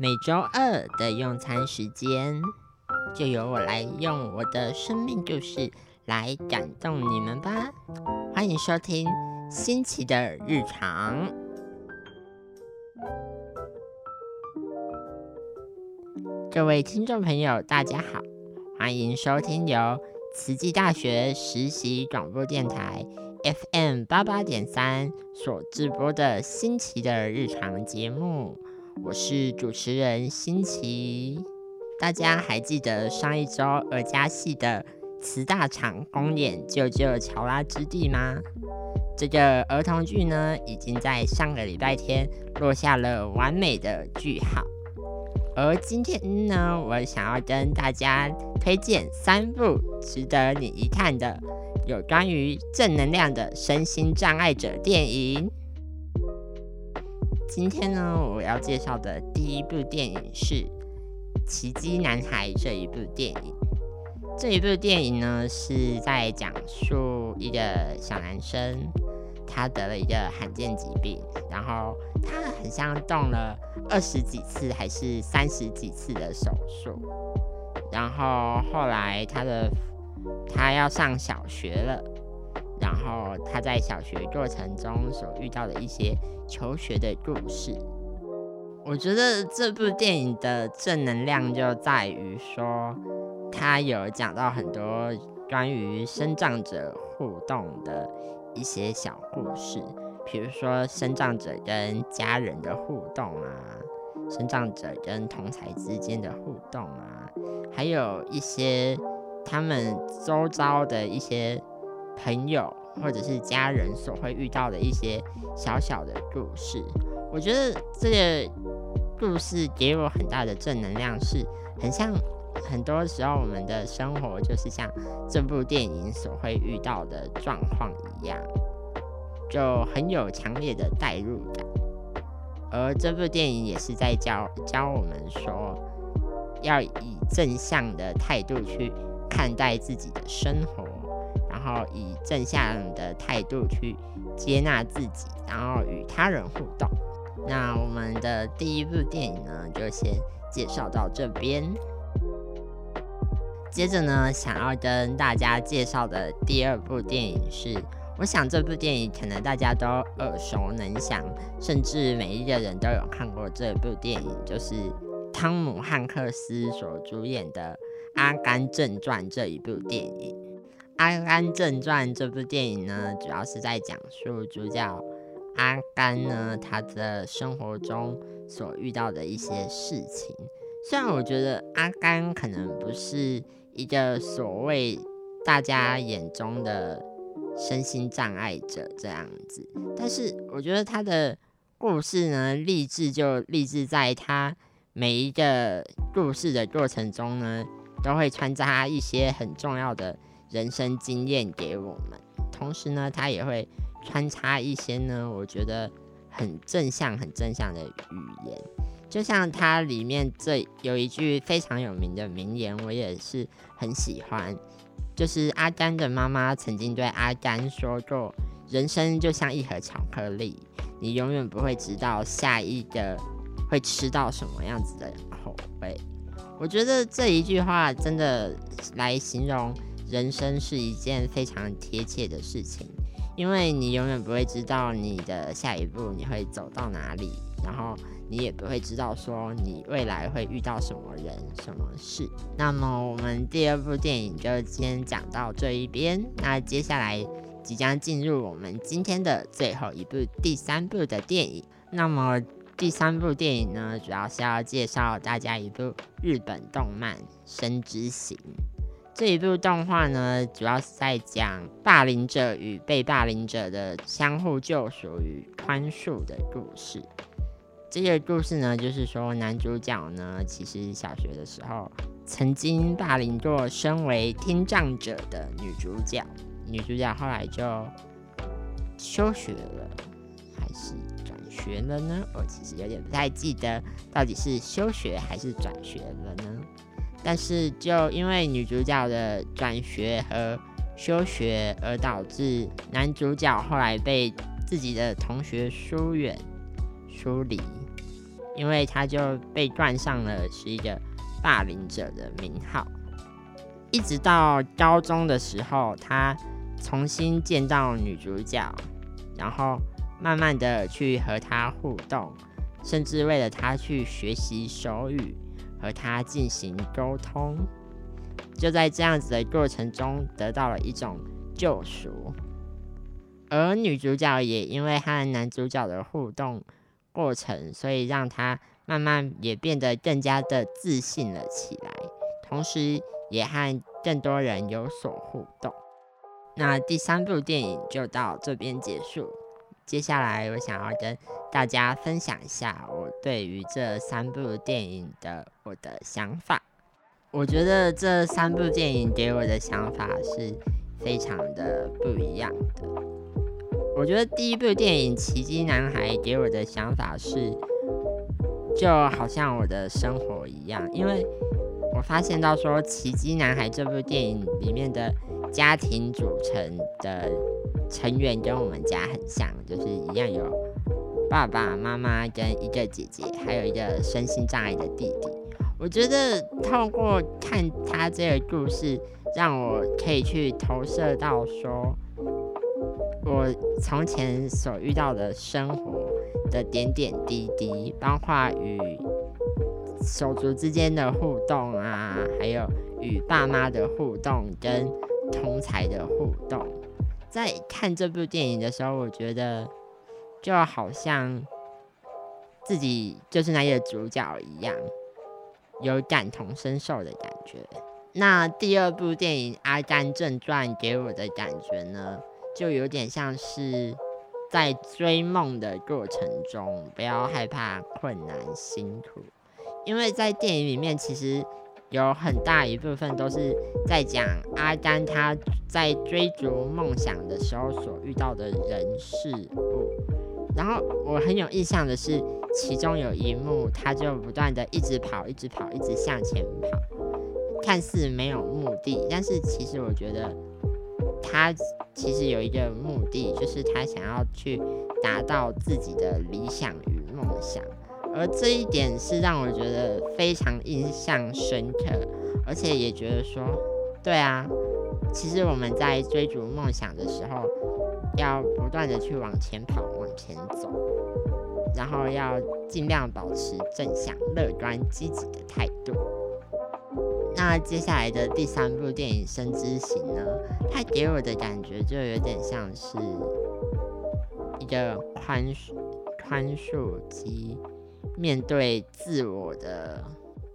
每周二的用餐时间，就由我来用我的生命故事来感动你们吧。欢迎收听新奇的日常。各位听众朋友，大家好，欢迎收听由慈济大学实习广播电台 FM 八八点三所直播的新奇的日常节目。我是主持人新奇，大家还记得上一周儿家戏的慈大场公演《救救乔拉之地》吗？这个儿童剧呢，已经在上个礼拜天落下了完美的句号。而今天呢，我想要跟大家推荐三部值得你一看的有关于正能量的身心障碍者电影。今天呢，我要介绍的第一部电影是《奇迹男孩》这一部电影。这一部电影呢，是在讲述一个小男生，他得了一个罕见疾病，然后他很像动了二十几次还是三十几次的手术，然后后来他的他要上小学了。然后他在小学过程中所遇到的一些求学的故事，我觉得这部电影的正能量就在于说，他有讲到很多关于生长者互动的一些小故事，比如说生长者跟家人的互动啊，生长者跟同才之间的互动啊，还有一些他们周遭的一些。朋友或者是家人所会遇到的一些小小的故事，我觉得这个故事给我很大的正能量，是很像很多时候我们的生活就是像这部电影所会遇到的状况一样，就很有强烈的代入感。而这部电影也是在教教我们说，要以正向的态度去看待自己的生活。然后以正向的态度去接纳自己，然后与他人互动。那我们的第一部电影呢，就先介绍到这边。接着呢，想要跟大家介绍的第二部电影是，我想这部电影可能大家都耳熟能详，甚至每一个人都有看过这部电影，就是汤姆汉克斯所主演的《阿甘正传》这一部电影。《阿甘正传》这部电影呢，主要是在讲述主角阿甘呢他的生活中所遇到的一些事情。虽然我觉得阿甘可能不是一个所谓大家眼中的身心障碍者这样子，但是我觉得他的故事呢，励志就励志在他每一个故事的过程中呢，都会穿插一些很重要的。人生经验给我们，同时呢，它也会穿插一些呢，我觉得很正向、很正向的语言。就像它里面这有一句非常有名的名言，我也是很喜欢，就是阿甘的妈妈曾经对阿甘说过：“人生就像一盒巧克力，你永远不会知道下一个会吃到什么样子的口味。”我觉得这一句话真的来形容。人生是一件非常贴切的事情，因为你永远不会知道你的下一步你会走到哪里，然后你也不会知道说你未来会遇到什么人、什么事。那么我们第二部电影就先讲到这一边，那接下来即将进入我们今天的最后一部、第三部的电影。那么第三部电影呢，主要是要介绍大家一部日本动漫《生之行》。这一部动画呢，主要是在讲霸凌者与被霸凌者的相互救赎与宽恕的故事。这个故事呢，就是说男主角呢，其实小学的时候曾经霸凌过身为听障者的女主角，女主角后来就休学了，还是转学了呢？我其实有点不太记得，到底是休学还是转学了呢？但是，就因为女主角的转学和休学，而导致男主角后来被自己的同学疏远、疏离。因为他就被冠上了是一个霸凌者的名号。一直到高中的时候，他重新见到女主角，然后慢慢的去和她互动，甚至为了她去学习手语，和他进行沟通。就在这样子的过程中，得到了一种救赎。而女主角也因为和男主角的互动过程，所以让她慢慢也变得更加的自信了起来，同时也和更多人有所互动。那第三部电影就到这边结束。接下来我想要跟大家分享一下我对于这三部电影的我的想法。我觉得这三部电影给我的想法是非常的不一样的。我觉得第一部电影《奇迹男孩》给我的想法是，就好像我的生活一样，因为我发现到说《奇迹男孩》这部电影里面的家庭组成的成员跟我们家很像，就是一样有爸爸妈妈跟一个姐姐，还有一个身心障碍的弟弟。我觉得透过看他这个故事，让我可以去投射到说。我从前所遇到的生活的点点滴滴，包括与手足之间的互动啊，还有与爸妈的互动跟同才的互动，在看这部电影的时候，我觉得就好像自己就是那个主角一样，有感同身受的感觉。那第二部电影《阿甘正传》给我的感觉呢？就有点像是在追梦的过程中，不要害怕困难辛苦，因为在电影里面其实有很大一部分都是在讲阿甘他在追逐梦想的时候所遇到的人事物。然后我很有印象的是，其中有一幕，他就不断的一直跑，一直跑，一直向前跑，看似没有目的，但是其实我觉得。他其实有一个目的，就是他想要去达到自己的理想与梦想，而这一点是让我觉得非常印象深刻，而且也觉得说，对啊，其实我们在追逐梦想的时候，要不断的去往前跑、往前走，然后要尽量保持正向、乐观、积极的态度。那接下来的第三部电影《生之行》呢？它给我的感觉就有点像是一个宽恕、宽恕及面对自我的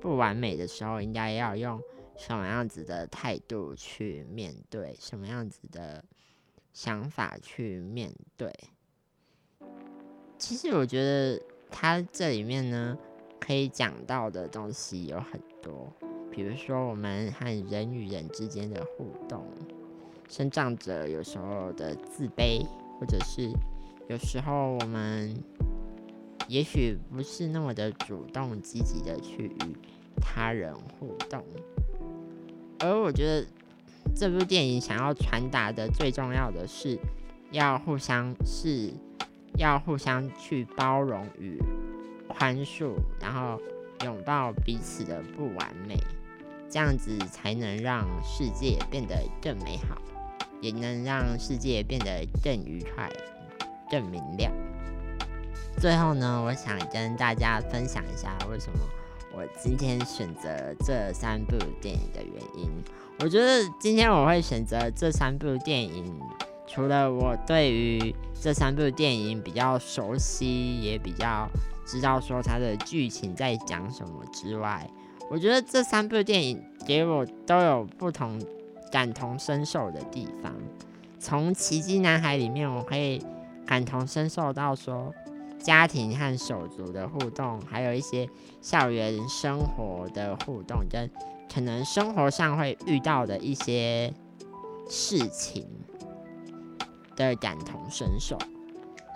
不完美的时候，应该要用什么样子的态度去面对，什么样子的想法去面对。其实我觉得他这里面呢，可以讲到的东西有很多。比如说，我们和人与人之间的互动，生长者有时候的自卑，或者是有时候我们也许不是那么的主动积极的去与他人互动。而我觉得这部电影想要传达的最重要的是，要互相是要互相去包容与宽恕，然后拥抱彼此的不完美。这样子才能让世界变得更美好，也能让世界变得更愉快、更明亮。最后呢，我想跟大家分享一下为什么我今天选择这三部电影的原因。我觉得今天我会选择这三部电影，除了我对于这三部电影比较熟悉，也比较知道说它的剧情在讲什么之外。我觉得这三部电影给我都有不同感同身受的地方。从《奇迹男孩》里面，我可以感同身受到说家庭和手足的互动，还有一些校园生活的互动，跟可能生活上会遇到的一些事情的感同身受。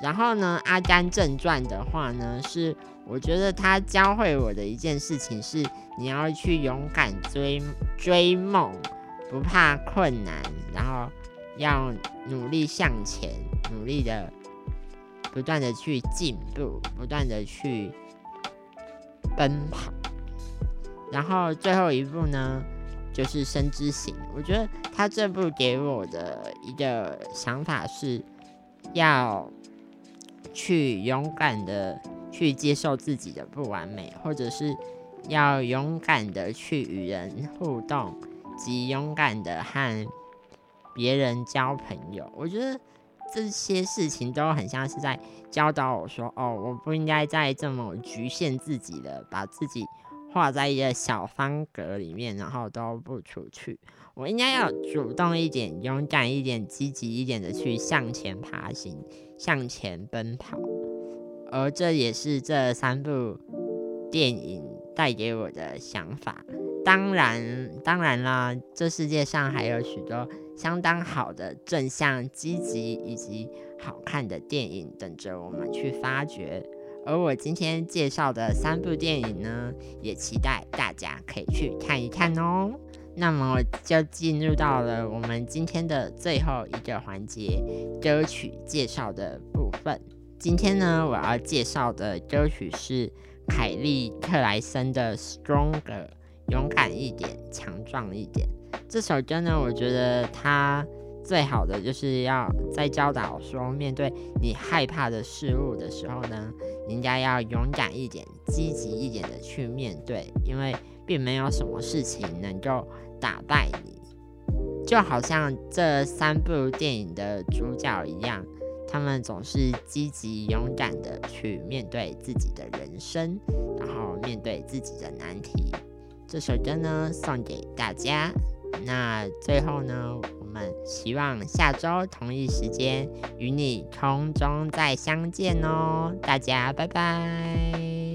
然后呢，《阿甘正传》的话呢，是我觉得他教会我的一件事情是。你要去勇敢追追梦，不怕困难，然后要努力向前，努力的不断的去进步，不断的去奔跑。然后最后一步呢，就是《生之行》。我觉得他这部给我的一个想法是，要去勇敢的去接受自己的不完美，或者是要勇敢的去与人互动，及勇敢的和别人交朋友。我觉得这些事情都很像是在教导我说：“哦，我不应该再这么局限自己了，把自己。”画在一个小方格里面，然后都不出去。我应该要主动一点、勇敢一点、积极一点的去向前爬行、向前奔跑。而这也是这三部电影带给我的想法。当然，当然啦，这世界上还有许多相当好的正向、积极以及好看的电影等着我们去发掘。而我今天介绍的三部电影呢，也期待大家可以去看一看哦。那么就进入到了我们今天的最后一个环节——歌曲介绍的部分。今天呢，我要介绍的歌曲是凯利克莱森的《Stronger》，勇敢一点，强壮一点。这首歌呢，我觉得它。最好的就是要在教导说，面对你害怕的事物的时候呢，应该要勇敢一点、积极一点的去面对，因为并没有什么事情能够打败你。就好像这三部电影的主角一样，他们总是积极勇敢的去面对自己的人生，然后面对自己的难题。这首歌呢，送给大家。那最后呢？我们希望下周同一时间与你空中再相见哦，大家拜拜。